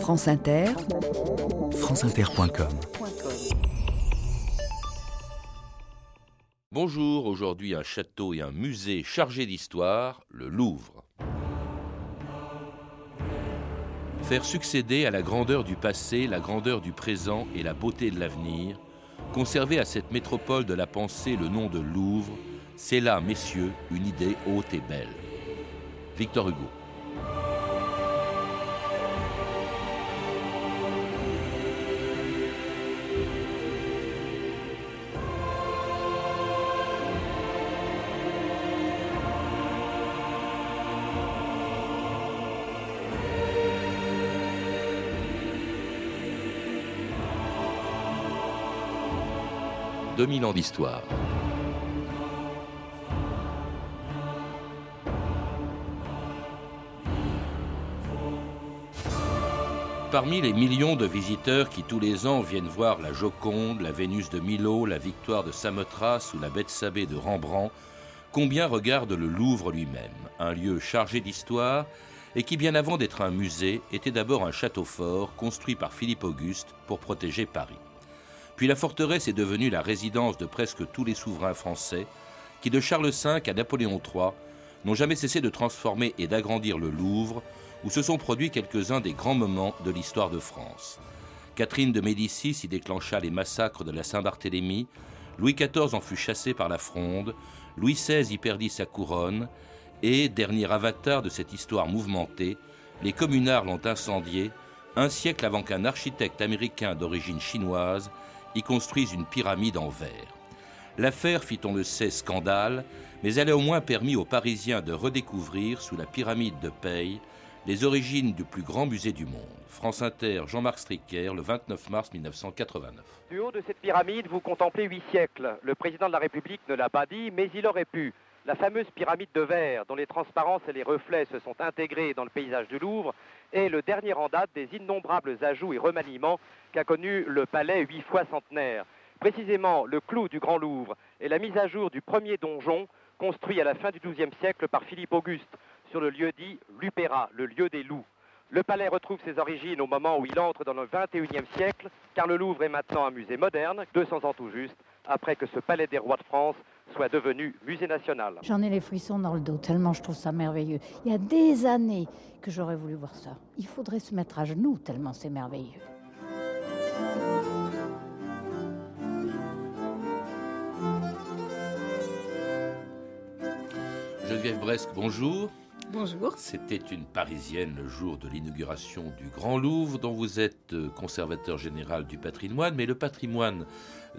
France Inter, franceinter.com Bonjour, aujourd'hui un château et un musée chargé d'histoire, le Louvre. Faire succéder à la grandeur du passé, la grandeur du présent et la beauté de l'avenir, conserver à cette métropole de la pensée le nom de Louvre, c'est là, messieurs, une idée haute et belle. Victor Hugo. 2000 ans d'histoire. Parmi les millions de visiteurs qui tous les ans viennent voir la Joconde, la Vénus de Milo, la Victoire de Samothrace ou la Bethsabée de Rembrandt, combien regardent le Louvre lui-même, un lieu chargé d'histoire et qui, bien avant d'être un musée, était d'abord un château fort construit par Philippe Auguste pour protéger Paris. Puis la forteresse est devenue la résidence de presque tous les souverains français qui, de Charles V à Napoléon III, n'ont jamais cessé de transformer et d'agrandir le Louvre, où se sont produits quelques-uns des grands moments de l'histoire de France. Catherine de Médicis y déclencha les massacres de la Saint-Barthélemy, Louis XIV en fut chassé par la Fronde, Louis XVI y perdit sa couronne, et, dernier avatar de cette histoire mouvementée, les communards l'ont incendié un siècle avant qu'un architecte américain d'origine chinoise construisent une pyramide en verre. L'affaire fit, on le sait, scandale, mais elle a au moins permis aux Parisiens de redécouvrir, sous la pyramide de Paye, les origines du plus grand musée du monde. France Inter, Jean-Marc Stricker, le 29 mars 1989. Du haut de cette pyramide, vous contemplez huit siècles. Le président de la République ne l'a pas dit, mais il aurait pu. La fameuse pyramide de verre, dont les transparences et les reflets se sont intégrés dans le paysage du Louvre, est le dernier en date des innombrables ajouts et remaniements qu'a connu le palais huit fois centenaire. Précisément, le clou du Grand Louvre est la mise à jour du premier donjon construit à la fin du XIIe siècle par Philippe Auguste sur le lieu dit Lupéra, le lieu des loups. Le palais retrouve ses origines au moment où il entre dans le XXIe siècle, car le Louvre est maintenant un musée moderne, 200 ans tout juste, après que ce palais des rois de France soit devenu musée national. J'en ai les frissons dans le dos, tellement je trouve ça merveilleux. Il y a des années que j'aurais voulu voir ça. Il faudrait se mettre à genoux, tellement c'est merveilleux. Geneviève Bresque, bonjour. Bonjour. C'était une Parisienne le jour de l'inauguration du Grand Louvre, dont vous êtes euh, conservateur général du patrimoine. Mais le patrimoine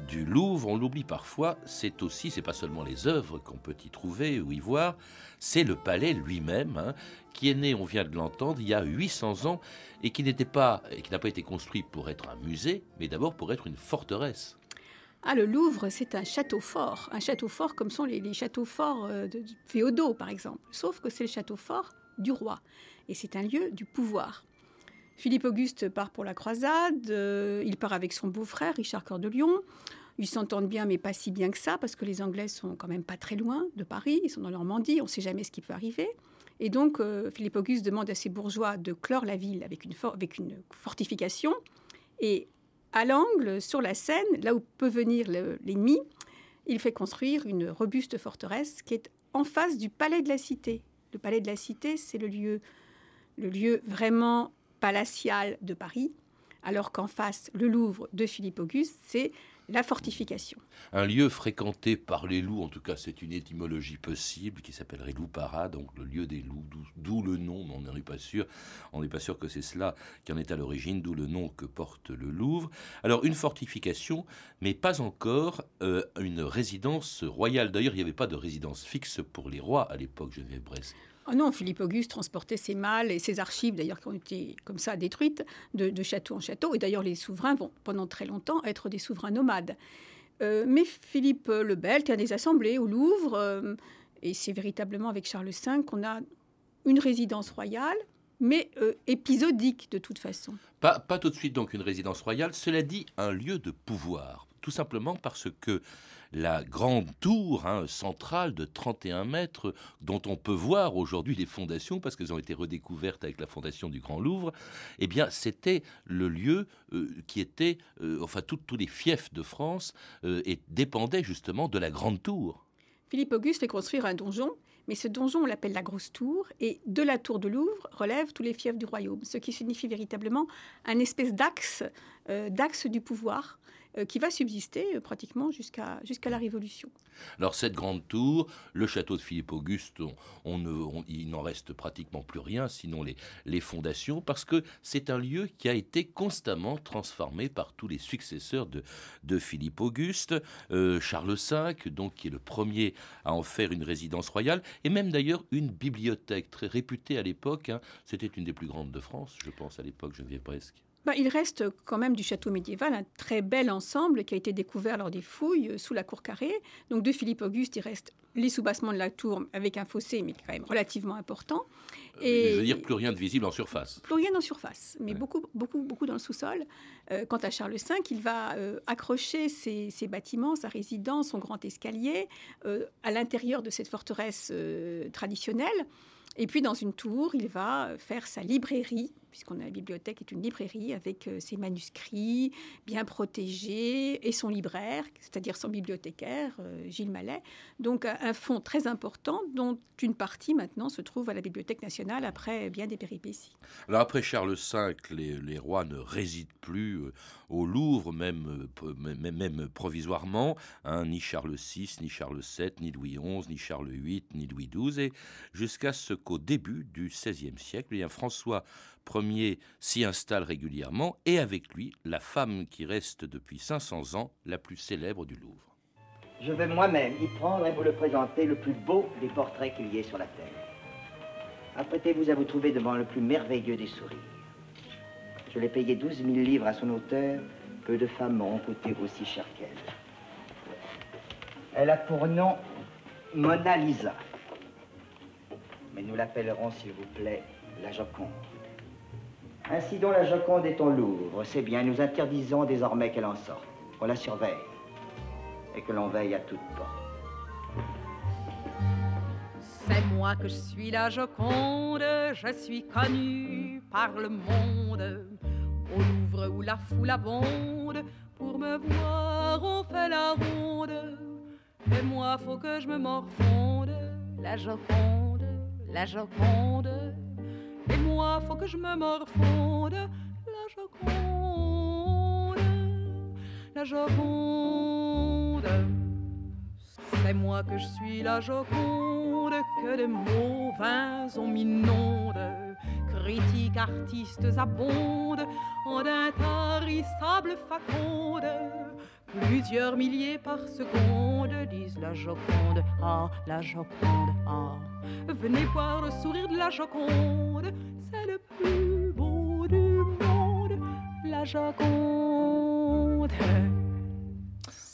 du Louvre, on l'oublie parfois, c'est aussi, c'est pas seulement les œuvres qu'on peut y trouver ou y voir, c'est le palais lui-même, hein, qui est né, on vient de l'entendre, il y a 800 ans et qui n'était pas, et qui n'a pas été construit pour être un musée, mais d'abord pour être une forteresse. Ah, le Louvre, c'est un château fort. Un château fort comme sont les, châteaux forts euh, de, féodaux, par exemple. Sauf que c'est le château fort du roi. Et c'est un lieu du pouvoir. Philippe Auguste part pour la croisade. Euh, il part avec son beau-frère, Richard Cœur de Lion. Ils s'entendent bien, mais pas si bien que ça, parce que les Anglais sont quand même pas très loin de Paris. Ils sont dans Normandie. On ne sait jamais ce qui peut arriver. Et donc, euh, Philippe Auguste demande à ses bourgeois de clore la ville avec une, avec une fortification. Et à l'angle, sur la Seine, là où peut venir l'ennemi, il fait construire une robuste forteresse qui est en face du palais de la Cité. Le palais de la Cité, c'est le lieu, le lieu vraiment palatial de Paris, alors qu'en face, le Louvre de Philippe Auguste, c'est la fortification. Un lieu fréquenté par les loups, en tout cas c'est une étymologie possible qui s'appellerait Loupara, donc le lieu des loups, d'où le nom, on n'en est pas sûr. On n'est pas sûr que c'est cela qui en est à l'origine, d'où le nom que porte le Louvre. Alors une fortification, mais pas encore euh, une résidence royale. D'ailleurs, il n'y avait pas de résidence fixe pour les rois à l'époque, Geneviève Brest. Oh non, Philippe Auguste transportait ses malles et ses archives, d'ailleurs, qui ont été comme ça détruites de, château en château. Et d'ailleurs, les souverains vont pendant très longtemps être des souverains nomades. Euh, mais Philippe le Bel tient des assemblées au Louvre. Euh, et c'est véritablement avec Charles V qu'on a une résidence royale, mais euh, épisodique de toute façon. Pas tout de suite donc une résidence royale, cela dit un lieu de pouvoir tout simplement parce que la grande tour hein, centrale de 31 mètres, dont on peut voir aujourd'hui les fondations, parce qu'elles ont été redécouvertes avec la fondation du Grand Louvre, eh bien, c'était le lieu euh, qui était, euh, enfin, tous les fiefs de France euh, et dépendaient justement de la grande tour. Philippe Auguste fait construire un donjon, mais ce donjon, on l'appelle la Grosse Tour, et de la tour de Louvre relèvent tous les fiefs du royaume, ce qui signifie véritablement un espèce d'axe, d'axe du pouvoir qui va subsister euh, pratiquement jusqu'à la Révolution. Alors cette grande tour, le château de Philippe Auguste, il n'en reste pratiquement plus rien, sinon les, les fondations, parce que c'est un lieu qui a été constamment transformé par tous les successeurs de, de Philippe Auguste, euh, Charles V, donc qui est le premier à en faire une résidence royale, et même d'ailleurs une bibliothèque très réputée à l'époque. Hein. C'était une des plus grandes de France, je pense à l'époque, je viens presque. Bah, il reste quand même du château médiéval un très bel ensemble qui a été découvert lors des fouilles euh, sous la cour carrée. Donc de Philippe Auguste, il reste les soubassements de la tour avec un fossé, mais quand même relativement important. Euh, Et je veux dire plus rien de visible en surface. Plus rien en surface, mais beaucoup, beaucoup, beaucoup dans le sous-sol. Euh, quant à Charles V, il va accrocher ses, bâtiments, sa résidence, son grand escalier à l'intérieur de cette forteresse traditionnelle. Et puis dans une tour, il va faire sa librairie, puisqu'on a la bibliothèque est une librairie avec euh, ses manuscrits bien protégés et son libraire, c'est-à-dire son bibliothécaire, euh, Gilles Mallet. Donc un fonds très important dont une partie maintenant se trouve à la Bibliothèque nationale après bien des péripéties. Alors après Charles V, les, rois ne résident plus euh, au Louvre, même, même, même provisoirement, hein, ni Charles VI, ni Charles VII, ni Louis XI, ni Charles VIII, ni Louis XII, et jusqu'à ce qu'au début du XVIe siècle, eh François Ier s'y installe régulièrement, et avec lui la femme qui reste depuis 500 ans la plus célèbre du Louvre. Je vais moi-même y prendre et vous le présenter le plus beau des portraits qu'il y ait sur la terre. Apprêtez-vous à vous trouver devant le plus merveilleux des sourires. Je l'ai payé 12 000 livres à son auteur. Peu de femmes m'auront coûté aussi cher qu'elle. Elle a pour nom Mona Lisa. Mais nous l'appellerons, s'il vous plaît, la Joconde. Ainsi donc la Joconde est au Louvre. C'est bien, nous interdisons désormais qu'elle en sorte. On la surveille. Et que l'on veille à toute porte. C'est moi que je suis la Joconde, je suis connue par le monde. Au Louvre où la foule abonde, pour me voir on fait la ronde. Et moi faut que je me morfonde, la Joconde, la Joconde. Et moi, faut que je me morfonde. La Joconde, la Joconde. C'est moi que je suis la Joconde, que de mauvais on m'inonde. Critiques, artistes abondent en d'intarissables facondes. Plusieurs milliers par seconde disent la Joconde, ah, la Joconde, ah. Venez voir le sourire de la Joconde, c'est le plus beau du monde, la Joconde.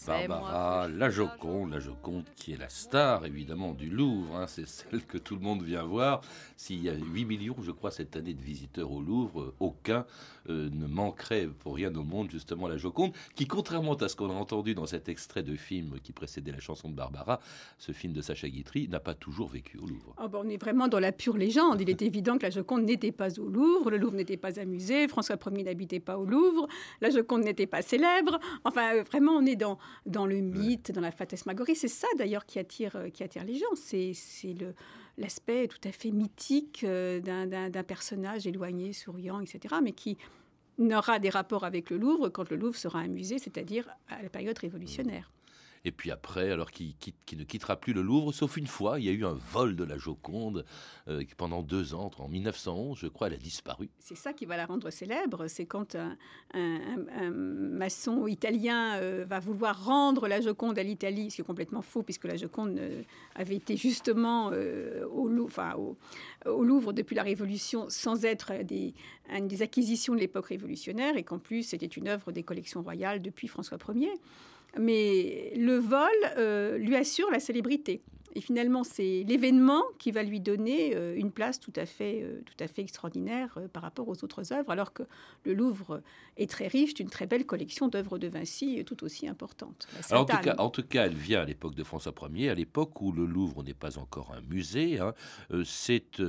Barbara, la Joconde, la Joconde qui est la star évidemment du Louvre, hein. c'est celle que tout le monde vient voir. S'il y a 8 millions, je crois, cette année de visiteurs au Louvre, aucun euh, ne manquerait pour rien au monde justement la Joconde, qui contrairement à ce qu'on a entendu dans cet extrait de film qui précédait la chanson de Barbara, ce film de Sacha Guitry n'a pas toujours vécu au Louvre. Ah on est vraiment dans la pure légende. Il est évident que la Joconde n'était pas au Louvre, le Louvre n'était pas amusé, François Ier n'habitait pas au Louvre, la Joconde n'était pas célèbre. Enfin, euh, vraiment, on est dans dans le mythe, dans la fantasmagorie. C'est ça d'ailleurs qui attire, euh, qui attire les gens. C'est l'aspect tout à fait mythique euh, d'un personnage éloigné, souriant, etc., mais qui n'aura des rapports avec le Louvre quand le Louvre sera un musée, c'est-à-dire à la période révolutionnaire. Et puis après, alors qui, ne quittera plus le Louvre, sauf une fois, il y a eu un vol de la Joconde euh, qui pendant deux ans, en 1911, je crois, elle a disparu. C'est ça qui va la rendre célèbre, c'est quand un, maçon italien euh, va vouloir rendre la Joconde à l'Italie, ce qui est complètement faux, puisque la Joconde euh, avait été justement au, Louvre, depuis la Révolution sans être une des acquisitions de l'époque révolutionnaire, et qu'en plus c'était une œuvre des collections royales depuis François Ier mais le vol euh, lui assure la célébrité. Et finalement, c'est l'événement qui va lui donner euh, une place tout à fait, euh, tout à fait extraordinaire euh, par rapport aux autres œuvres, alors que le Louvre est très riche d'une très belle collection d'œuvres de Vinci tout aussi importante. en, tout cas, en tout cas, elle vient à l'époque de François Ier, à l'époque où le Louvre n'est pas encore un musée. Hein. c'est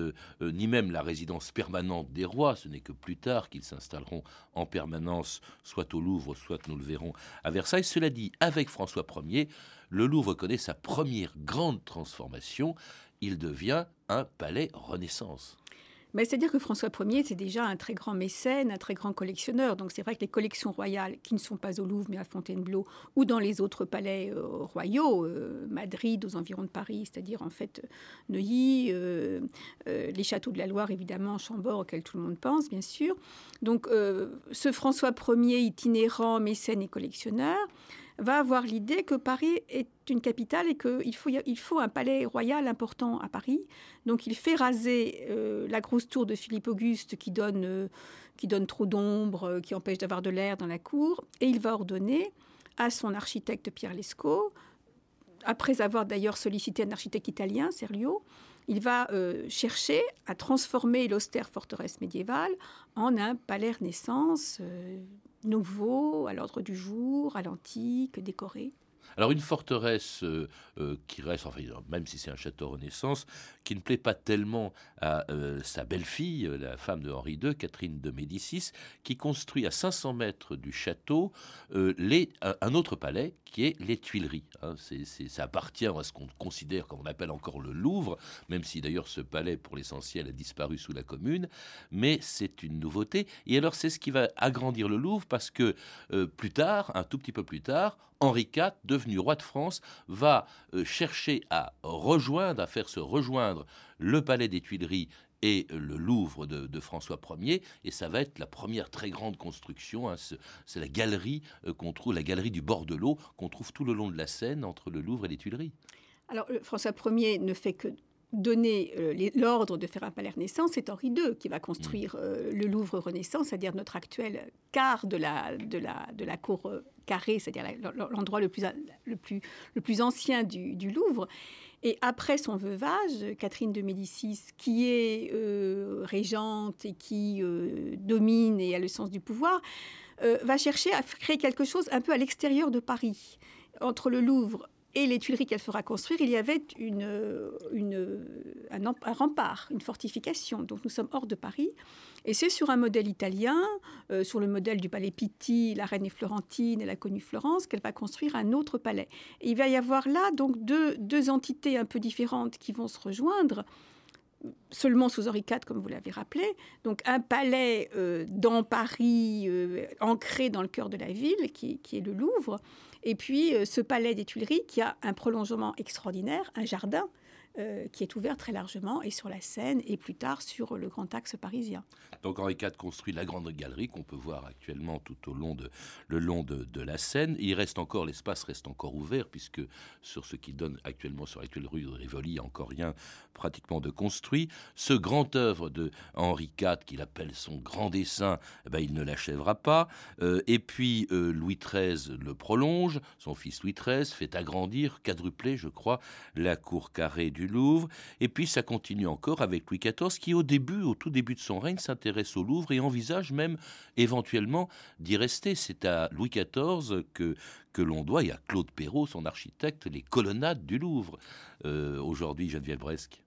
ni même la résidence permanente des rois. Ce n'est que plus tard qu'ils s'installeront en permanence, soit au Louvre, soit nous le verrons à Versailles. Cela dit, avec François Ier, le Louvre connaît sa première grande transformation. Il devient un palais Renaissance. Mais c'est-à-dire que François Ier, c'est déjà un très grand mécène, un très grand collectionneur. Donc c'est vrai que les collections royales, qui ne sont pas au Louvre, mais à Fontainebleau, ou dans les autres palais euh, royaux, euh, Madrid, aux environs de Paris, c'est-à-dire en fait Neuilly, euh, les châteaux de la Loire, évidemment, Chambord, auquel tout le monde pense, bien sûr. Donc ce François Ier, itinérant, mécène et collectionneur, va avoir l'idée que Paris est une capitale et qu'il faut, il faut un palais royal important à Paris. Donc il fait raser euh, la grosse tour de Philippe Auguste qui donne, euh, qui donne trop d'ombre, euh, qui empêche d'avoir de l'air dans la cour. Et il va ordonner à son architecte Pierre Lescaut, après avoir d'ailleurs sollicité un architecte italien, Serlio, il va chercher à transformer l'austère forteresse médiévale en un palais Renaissance nouveau, à l'ordre du jour, à l'antique, décoré. Alors une forteresse euh, euh, qui reste, enfin, même si c'est un château Renaissance, qui ne plaît pas tellement à euh, sa belle-fille, la femme de Henri II, Catherine de Médicis, qui construit à 500 mètres du château un autre palais qui est les Tuileries. Hein. ça appartient à ce qu'on considère, comme on appelle encore le Louvre, même si d'ailleurs ce palais, pour l'essentiel, a disparu sous la Commune, mais c'est une nouveauté. Et alors c'est ce qui va agrandir le Louvre parce que plus tard, un tout petit peu plus tard, Henri IV, devenu roi de France, va euh, chercher à rejoindre, à faire se rejoindre le palais des Tuileries et le Louvre de, François Ier, et ça va être la première très grande construction. Hein, c'est la galerie euh, qu'on trouve, la galerie du bord de l'eau qu'on trouve tout le long de la Seine entre le Louvre et les Tuileries. Alors euh, François Ier ne fait que donner l'ordre de faire un palais Renaissance, c'est Henri II qui va construire mm. le Louvre Renaissance, c'est-à-dire notre actuel quart de la, de la, de la cour carré, c'est-à-dire l'endroit le plus, le, plus, le plus ancien du, Louvre. Et après son veuvage, Catherine de Médicis, qui est euh, régente et qui euh, domine et a le sens du pouvoir, euh, va chercher à créer quelque chose un peu à l'extérieur de Paris, entre le Louvre et les Tuileries qu'elle fera construire, il y avait une, un, rempart, une fortification. Donc nous sommes hors de Paris. Et c'est sur un modèle italien, euh, sur le modèle du palais Pitti, la reine est florentine, elle a connu Florence, qu'elle va construire un autre palais. Il va y avoir là donc deux, entités un peu différentes qui vont se rejoindre seulement sous Henri IV, comme vous l'avez rappelé. Donc un palais euh, dans Paris, euh, ancré dans le cœur de la ville, qui est le Louvre. Et puis ce palais des Tuileries, qui a un prolongement extraordinaire, un jardin euh, qui est ouvert très largement et sur la Seine et plus tard sur le grand axe parisien. Donc Henri IV construit la grande galerie qu'on peut voir actuellement tout au long de le long de, la Seine. Il reste encore l'espace reste encore ouvert puisque sur ce qui donne actuellement sur l'actuelle rue de Rivoli, il n'y a encore rien pratiquement de construit. Ce grand œuvre de Henri IV qu'il appelle son grand dessin, eh ben, il ne l'achèvera pas. Euh, et puis euh, Louis XIII le prolonge. Son fils Louis XIII fait agrandir, quadrupler, je crois, la cour carrée du Louvre. Et puis ça continue encore avec Louis XIV qui au début, au tout début de son règne, s'intéresse au Louvre et envisage même éventuellement d'y rester. C'est à Louis XIV que, que l'on doit, et à Claude Perrault, son architecte, les colonnades du Louvre. Euh, aujourd'hui, Geneviève Bresque.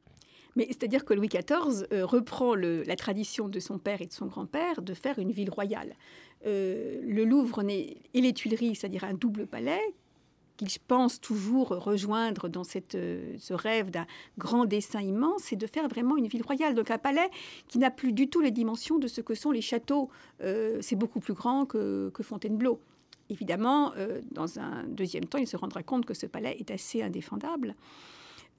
Mais c'est-à-dire que Louis XIV euh, reprend la tradition de son père et de son grand-père de faire une ville royale. Euh, le Louvre et les Tuileries, c'est-à-dire un double palais, qu'il pense toujours rejoindre dans euh, ce rêve d'un grand dessin immense, c'est de faire vraiment une ville royale. Donc un palais qui n'a plus du tout les dimensions de ce que sont les châteaux. Euh, c'est beaucoup plus grand que, Fontainebleau. Évidemment, euh, dans un deuxième temps, il se rendra compte que ce palais est assez indéfendable.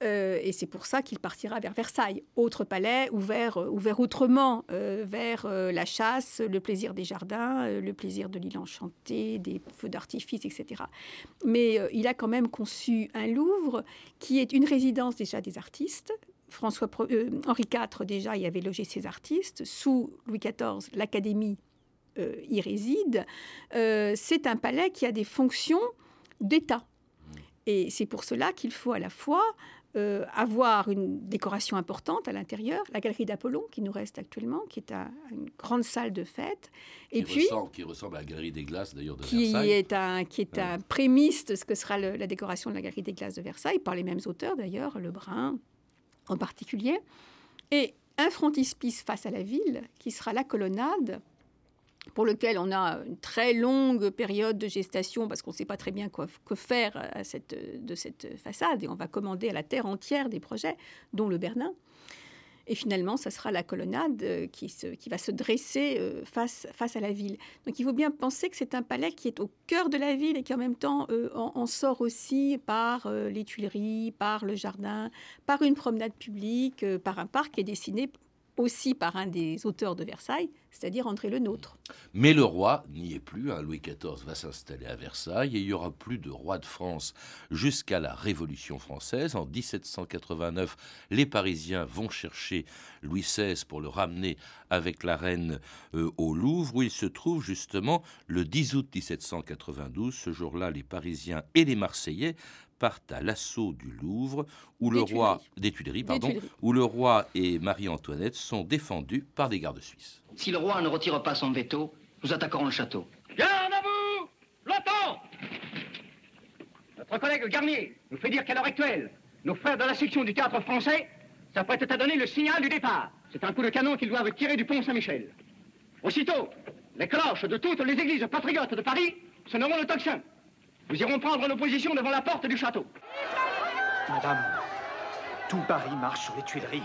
Euh, et c'est pour ça qu'il partira vers Versailles, autre palais ouvert, euh, ouvert autrement, euh, vers la chasse, le plaisir des jardins, le plaisir de l'île enchantée, des feux d'artifice, etc. Mais il a quand même conçu un Louvre qui est une résidence déjà des artistes. François, Henri IV déjà y avait logé ses artistes. Sous Louis XIV, l'Académie y réside. c'est un palais qui a des fonctions d'État. Et c'est pour cela qu'il faut à la fois euh, avoir une décoration importante à l'intérieur, la galerie d'Apollon qui nous reste actuellement, qui est une grande salle de fête, et qui puis ressemble, qui ressemble à la galerie des glaces d'ailleurs de qui Versailles, est un qui est un prémisse de ce que sera la décoration de la galerie des glaces de Versailles par les mêmes auteurs d'ailleurs, Lebrun en particulier, et un frontispice face à la ville qui sera la colonnade pour lequel on a une très longue période de gestation parce qu'on ne sait pas très bien quoi, que faire de cette façade et on va commander à la terre entière des projets, dont le Bernin. Et finalement, ça sera la colonnade euh, qui, va se dresser euh, face, face à la ville. Donc il faut bien penser que c'est un palais qui est au cœur de la ville et qui en même temps euh, en, sort aussi par les Tuileries, par le jardin, par une promenade publique, par un parc qui est dessiné aussi par un des auteurs de Versailles, c'est-à-dire André le Nôtre. Mais le roi n'y est plus. Hein. Louis XIV va s'installer à Versailles et il y aura plus de roi de France jusqu'à la Révolution française. En 1789, les Parisiens vont chercher Louis XVI pour le ramener avec la reine euh, au Louvre, où il se trouve justement le 10 août 1792. Ce jour-là, les Parisiens et les Marseillais partent à l'assaut du Louvre, où le roi des Tuileries, pardon, où le roi et Marie-Antoinette sont défendus par des gardes suisses. Si le roi ne retire pas son veto, nous attaquerons le château. Garde à vous L'OTAN Notre collègue Garnier nous fait dire qu'à l'heure actuelle, nos frères de la section du théâtre français s'apprêtent à donner le signal du départ. C'est un coup de canon qu'ils doivent tirer du pont Saint-Michel. Aussitôt, les cloches de toutes les églises patriotes de Paris sonneront le tocsin. Nous irons prendre nos positions devant la porte du château. Madame, tout Paris marche sur les Tuileries.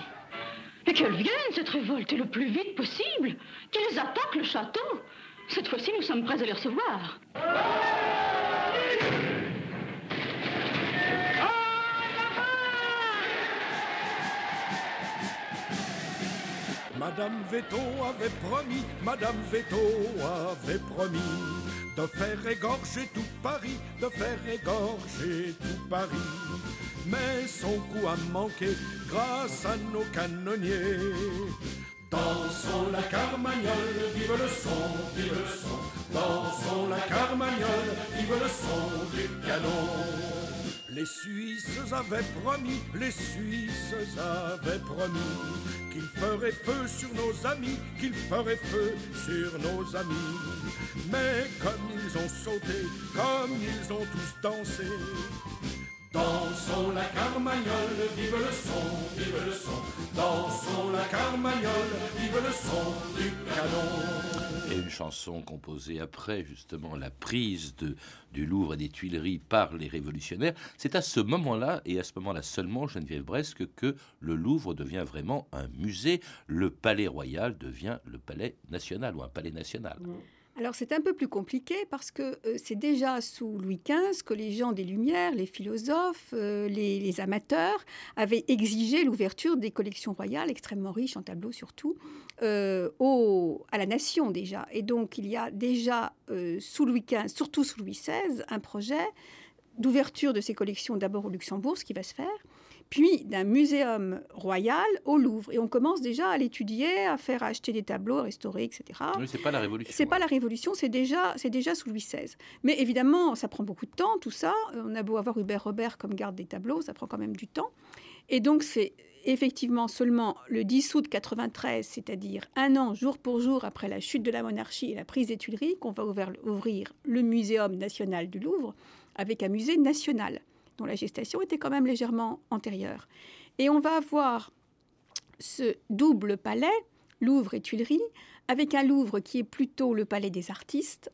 Et qu'elle vienne, cette révolte, le plus vite possible. Qu'ils attaquent le château. Cette fois-ci, nous sommes prêts à les recevoir. Madame Veto avait promis, Madame Veto avait promis de faire égorger tout Paris, de faire égorger tout Paris. Mais son coup a manqué grâce à nos canonniers. Dansons la carmagnole, vive le son, vive le son. Dansons la carmagnole, vive le son du canon. Les Suisses avaient promis, les Suisses avaient promis qu'ils feraient feu sur nos amis, qu'ils feraient feu sur nos amis. Mais comme ils ont sauté, comme ils ont tous dansé, Dansons la carmagnole, vive le son, vive le son. Dansons la carmagnole, vive le son du canon. Une chanson composée après justement la prise du Louvre et des Tuileries par les révolutionnaires. C'est à ce moment-là, et à ce moment-là seulement, Geneviève Bresque, que le Louvre devient vraiment un musée. Le palais royal devient le palais national ou un palais national. Alors c'est un peu plus compliqué parce que euh, c'est déjà sous Louis XV que les gens des Lumières, les philosophes, euh, les, amateurs avaient exigé l'ouverture des collections royales extrêmement riches en tableaux surtout euh, à la nation déjà. Et donc il y a déjà sous Louis XV, surtout sous Louis XVI, un projet d'ouverture de ces collections d'abord au Luxembourg, ce qui va se faire puis d'un muséum royal au Louvre. Et on commence déjà à l'étudier, à faire acheter des tableaux, à restaurer, etc. Oui, c'est pas la Révolution. C'est pas la Révolution, c'est déjà, c'est déjà sous Louis XVI. Mais évidemment, ça prend beaucoup de temps, tout ça. On a beau avoir Hubert Robert comme garde des tableaux, ça prend quand même du temps. Et donc, c'est effectivement seulement le 10 août 93, c'est-à-dire un an jour pour jour après la chute de la monarchie et la prise des Tuileries, qu'on va ouvrir le Muséum national du Louvre avec un musée national dont la gestation était quand même légèrement antérieure. Et on va avoir ce double palais, Louvre et Tuileries, avec un Louvre qui est plutôt le palais des artistes.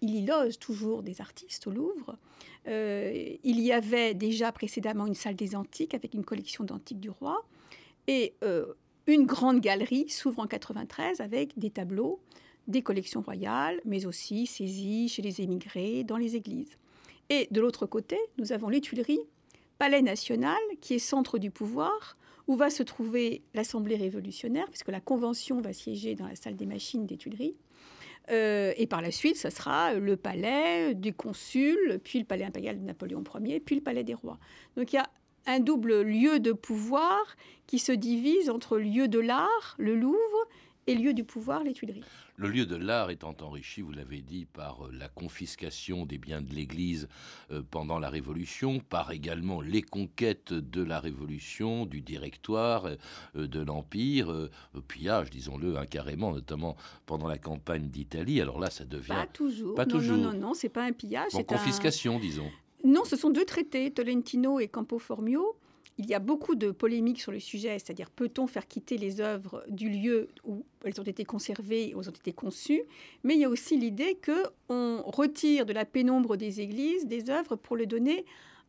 Il y loge toujours des artistes au Louvre. Euh, il y avait déjà précédemment une salle des antiques avec une collection d'antiques du roi. Et euh, une grande galerie s'ouvre en 93 avec des tableaux, des collections royales, mais aussi saisies chez les émigrés, dans les églises. Et de l'autre côté, nous avons les Tuileries, palais national, qui est centre du pouvoir, où va se trouver l'Assemblée révolutionnaire, puisque la Convention va siéger dans la salle des machines des Tuileries. Euh, et par la suite, ce sera le palais du consul, puis le palais impérial de Napoléon Ier, puis le palais des rois. Donc il y a un double lieu de pouvoir qui se divise entre lieu de l'art, le Louvre, et lieu du pouvoir, les Tuileries. Le lieu de l'art étant enrichi, vous l'avez dit, par euh, la confiscation des biens de l'Église euh, pendant la Révolution, par également les conquêtes de la Révolution, du directoire, euh, de l'Empire, pillage, disons-le, hein, carrément, notamment pendant la campagne d'Italie. Alors là, ça devient... Pas toujours. Pas non, toujours. non, non, non, c'est pas un pillage. Bon, confiscation, disons. Non, ce sont deux traités, Tolentino et Campo Formio. Il y a beaucoup de polémiques sur le sujet, c'est-à-dire peut-on faire quitter les œuvres du lieu où elles ont été conservées, où elles ont été conçues, mais il y a aussi l'idée que on retire de la pénombre des églises des œuvres pour les donner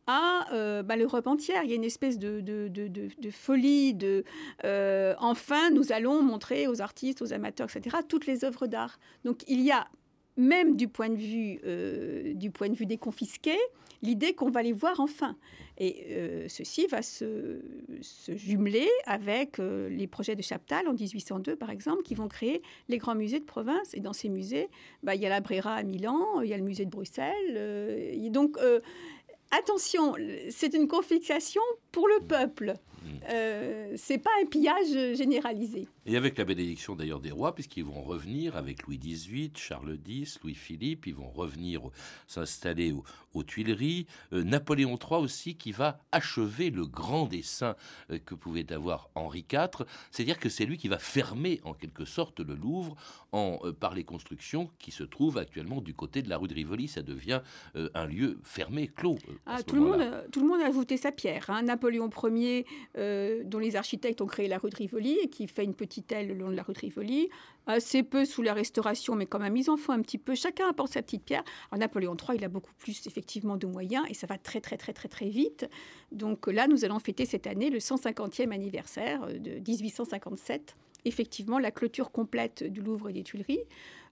à euh, bah, l'Europe entière. Il y a une espèce de folie, de euh, enfin nous allons montrer aux artistes, aux amateurs, etc., toutes les œuvres d'art. Donc il y a même du point de vue, euh, du point de vue des confisqués, l'idée qu'on va les voir enfin. Et euh, ceci va se, jumeler avec euh, les projets de Chaptal en 1802, par exemple, qui vont créer les grands musées de province. Et dans ces musées, bah, il y a la Brera à Milan, il y a le musée de Bruxelles. donc, attention, c'est une confiscation pour le peuple. Euh, c'est pas un pillage généralisé. Et avec la bénédiction d'ailleurs des rois, puisqu'ils vont revenir avec Louis XVIII, Charles X, Louis-Philippe, ils vont revenir s'installer aux, Tuileries. Euh, Napoléon III aussi qui va achever le grand dessin euh, que pouvait avoir Henri IV. C'est-à-dire que c'est lui qui va fermer en quelque sorte le Louvre en, euh, par les constructions qui se trouvent actuellement du côté de la rue de Rivoli. Ça devient un lieu fermé, clos. Ah, tout, le monde, tout le monde a ajouté sa pierre. Hein. Napoléon Ier, dont les architectes ont créé la rue de Rivoli et qui fait une petite aile le long de la rue de Rivoli, assez peu sous la Restauration, mais quand même, ils en font un petit peu. Chacun apporte sa petite pierre. Alors, Napoléon III, il a beaucoup plus effectivement de moyens et ça va très très très très très vite. Donc là, nous allons fêter cette année le 150e anniversaire de 1857 effectivement la clôture complète du Louvre et des Tuileries.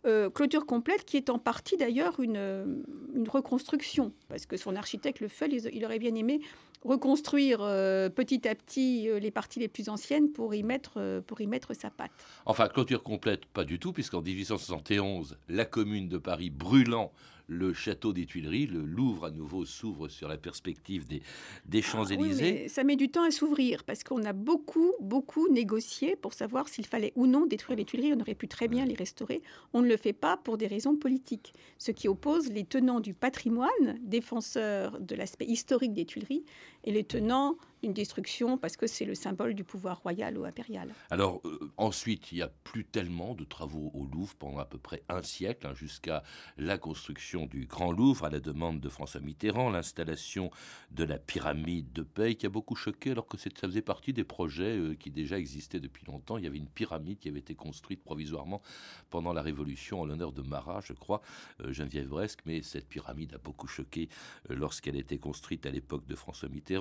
Euh, clôture complète qui est en partie d'ailleurs une, une, reconstruction, parce que son architecte le fait, il aurait bien aimé reconstruire euh, petit à petit euh, les parties les plus anciennes pour y mettre, euh, pour y mettre sa patte. Enfin, clôture complète, pas du tout, puisqu'en 1871, la commune de Paris brûlant le château des Tuileries, le Louvre à nouveau s'ouvre sur la perspective des, des ah Champs-Élysées. ça met du temps à s'ouvrir parce qu'on a beaucoup, beaucoup négocié pour savoir s'il fallait ou non détruire les Tuileries. On aurait pu très bien les restaurer. On ne le fait pas pour des raisons politiques, ce qui oppose les tenants du patrimoine, défenseurs de l'aspect historique des Tuileries, et les tenants une destruction parce que c'est le symbole du pouvoir royal ou impérial. Alors euh, ensuite, il n'y a plus tellement de travaux au Louvre pendant à peu près un siècle, hein, jusqu'à la construction du Grand Louvre à la demande de François Mitterrand, l'installation de la pyramide de Paye qui a beaucoup choqué alors que ça faisait partie des projets euh, qui déjà existaient depuis longtemps. Il y avait une pyramide qui avait été construite provisoirement pendant la Révolution en l'honneur de Marat, je crois, euh, Geneviève Bresque, mais cette pyramide a beaucoup choqué lorsqu'elle a été construite à l'époque de François Mitterrand.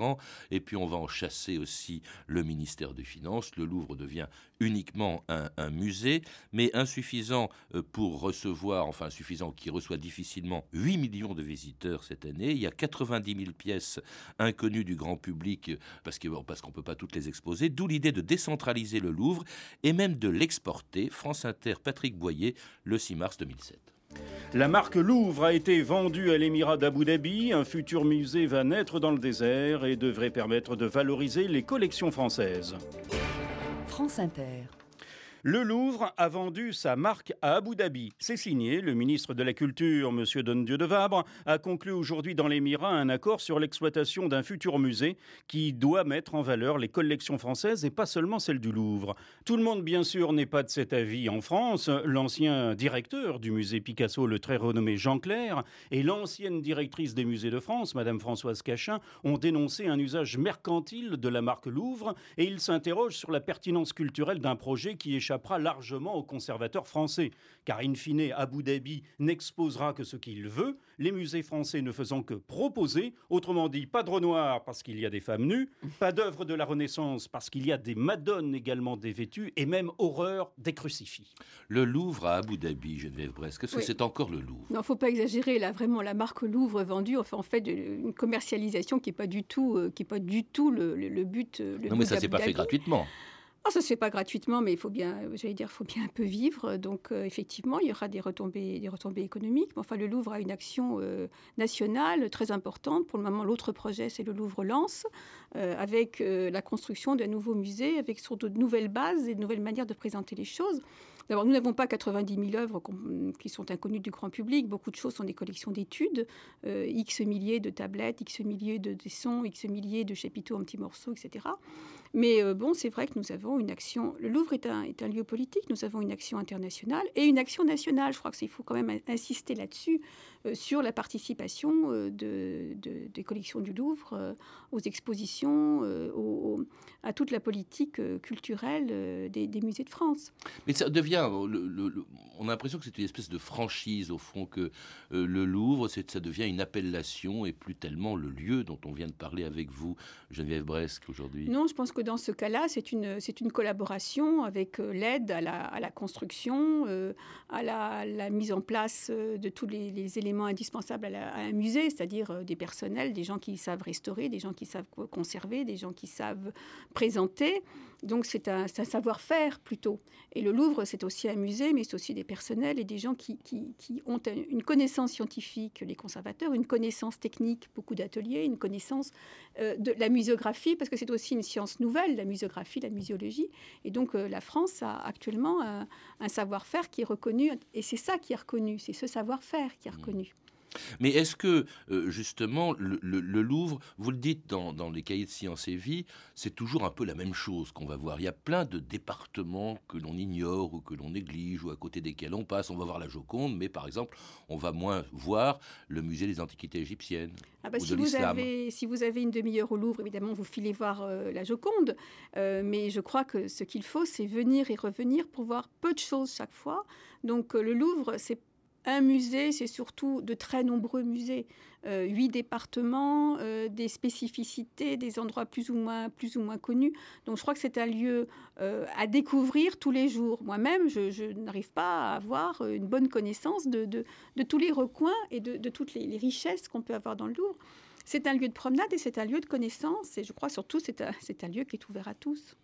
Et puis on va en chasser aussi le ministère des Finances. Le Louvre devient uniquement un, musée, mais insuffisant euh, pour recevoir, enfin insuffisant, qui reçoit difficilement 8 millions de visiteurs cette année. Il y a 90 000 pièces inconnues du grand public parce qu'on parce qu'on ne peut pas toutes les exposer, d'où l'idée de décentraliser le Louvre et même de l'exporter. France Inter, Patrick Boyer, le 6 mars 2007. La marque Louvre a été vendue à l'émirat d'Abu Dhabi. Un futur musée va naître dans le désert et devrait permettre de valoriser les collections françaises. France Inter. Le Louvre a vendu sa marque à Abu Dhabi. C'est signé. Le ministre de la Culture, M. Don-Dieu de Vabre, a conclu aujourd'hui dans l'Émirat un accord sur l'exploitation d'un futur musée qui doit mettre en valeur les collections françaises et pas seulement celles du Louvre. Tout le monde, bien sûr, n'est pas de cet avis en France. L'ancien directeur du musée Picasso, le très renommé Jean Clair, et l'ancienne directrice des musées de France, Mme Françoise Cachin, ont dénoncé un usage mercantile de la marque Louvre et ils s'interrogent sur la pertinence culturelle d'un projet qui échappe échappera largement aux conservateurs français, car in fine, Abu Dhabi n'exposera que ce qu'il veut, les musées français ne faisant que proposer, autrement dit, pas de Renoir parce qu'il y a des femmes nues, pas d'œuvres de la Renaissance parce qu'il y a des madones également dévêtues, et même horreur des crucifix. Le Louvre à Abu Dhabi, Geneviève Bresque, est-ce que c'est encore le Louvre? Non, faut pas exagérer, là, vraiment, la marque Louvre vendue, enfin, en fait, une commercialisation qui n'est pas du tout, euh, qui est pas du tout le, but. non, mais ça s'est pas fait gratuitement. Oh, ça se fait pas gratuitement, mais il faut bien, j'allais dire, faut bien un peu vivre. Donc, euh, effectivement, il y aura des retombées, des retombées économiques. Mais enfin, le Louvre a une action euh, nationale très importante. Pour le moment, l'autre projet, c'est le Louvre Lance, euh, avec la construction d'un nouveau musée, avec surtout de nouvelles bases et de nouvelles manières de présenter les choses. D'abord, nous n'avons pas 90 000 œuvres qui sont inconnues du grand public. Beaucoup de choses sont des collections d'études, X milliers de tablettes, X milliers de dessins, X milliers de chapiteaux en petits morceaux, etc. Mais euh, bon, c'est vrai que nous avons une action. Le Louvre est un, est un, lieu politique. Nous avons une action internationale et une action nationale. Je crois qu'il faut quand même insister là-dessus, euh, sur la participation euh, de, des collections du Louvre aux expositions, à toute la politique culturelle des, musées de France. Mais ça devient. on a l'impression que c'est une espèce de franchise, au fond, que le Louvre, ça devient une appellation et plus tellement le lieu dont on vient de parler avec vous, Geneviève Bresque, aujourd'hui. Non, je pense que dans ce cas-là, c'est une, une collaboration avec euh, l'aide à la, à la construction, euh, à la, mise en place euh, de tous les, éléments indispensables à, un musée, c'est-à-dire des personnels, des gens qui savent restaurer, des gens qui savent conserver, des gens qui savent présenter. Donc c'est un, savoir-faire plutôt. Et le Louvre, c'est aussi un musée, mais c'est aussi des personnels et des gens qui, qui, qui, ont une connaissance scientifique, les conservateurs, une connaissance technique, beaucoup d'ateliers, une connaissance de la muséographie, parce que c'est aussi une science nouvelle, la muséographie, la muséologie. Et donc euh, la France a actuellement un, un savoir-faire qui est reconnu, et c'est ça qui est reconnu, c'est ce savoir-faire qui est mmh. Mais est-ce que, euh, justement, le, Louvre, vous le dites dans, les cahiers de sciences et vie, c'est toujours un peu la même chose qu'on va voir. Il y a plein de départements que l'on ignore ou que l'on néglige ou à côté desquels on passe. On va voir la Joconde, mais par exemple, on va moins voir le musée des antiquités égyptiennes. Ah bah, si, vous avez, si vous avez une demi-heure au Louvre, évidemment, vous filez voir euh, la Joconde. Euh, mais je crois que ce qu'il faut, c'est venir et revenir pour voir peu de choses chaque fois. Donc le Louvre, c'est un musée, c'est surtout de très nombreux musées, euh, huit départements, euh, des spécificités, des endroits plus ou moins, plus ou moins connus. Donc je crois que c'est un lieu euh, à découvrir tous les jours. Moi-même, je, n'arrive pas à avoir une bonne connaissance de, tous les recoins et de, toutes les, richesses qu'on peut avoir dans le Louvre. C'est un lieu de promenade et c'est un lieu de connaissance. Et je crois surtout c'est un, un lieu qui est ouvert à tous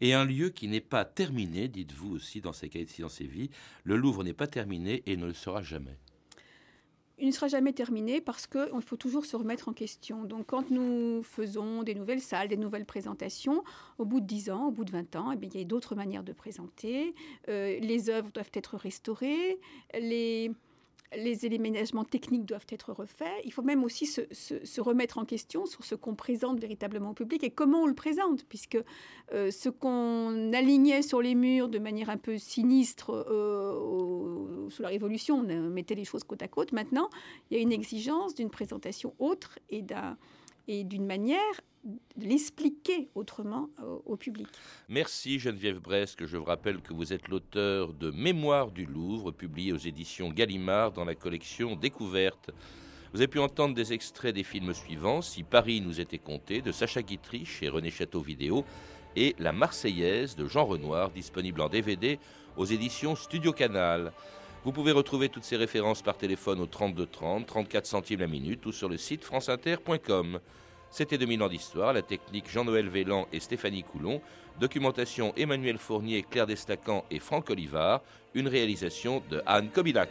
et un lieu qui n'est pas terminé, dites-vous aussi dans ces cahiers de sciences et vie. Le Louvre n'est pas terminé et ne le sera jamais. Il ne sera jamais terminé parce qu'il faut toujours se remettre en question. Donc, quand nous faisons des nouvelles salles, des nouvelles présentations, au bout de 10 ans, au bout de 20 ans, eh bien, il y a d'autres manières de présenter. Euh, les œuvres doivent être restaurées. Les éléments techniques doivent être refaits. Il faut même aussi se, remettre en question sur ce qu'on présente véritablement au public et comment on le présente, puisque euh, ce qu'on alignait sur les murs de manière un peu sinistre euh, sous la Révolution, on mettait les choses côte à côte. Maintenant, il y a une exigence d'une présentation autre et d'une manière l'expliquer autrement au, public. Merci Geneviève Bresque. Je vous rappelle que vous êtes l'auteur de Mémoire du Louvre, publié aux éditions Gallimard dans la collection Découverte. Vous avez pu entendre des extraits des films suivants Si Paris nous était compté de Sacha Guitry chez René Château Vidéo et La Marseillaise de Jean Renoir, disponible en DVD aux éditions Studio Canal. Vous pouvez retrouver toutes ces références par téléphone au 32 30, 34 centimes la minute ou sur le site franceinter.com. C'était 2000 ans d'histoire, la technique Jean-Noël Vélan et Stéphanie Coulon, documentation Emmanuel Fournier, Claire Destacan et Franck Olivard, une réalisation de Anne Kobilac.